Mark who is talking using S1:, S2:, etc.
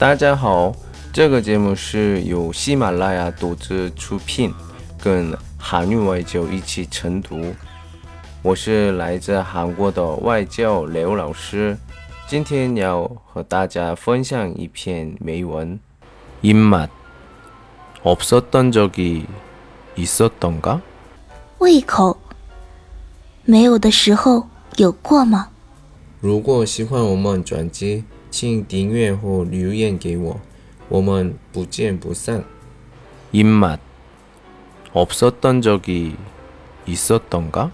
S1: 大家好，这个节目是由喜马拉雅独自出品，跟韩语外教一起晨读。我是来自韩国的外教刘老师，今天要和大家分享一篇美文。입맛없었던적이있었던가
S2: 胃口没有的时候有过吗？
S1: 如果喜欢我们专辑， 请订阅或留言给我，我们不见不散。입맛없었던적이있었던가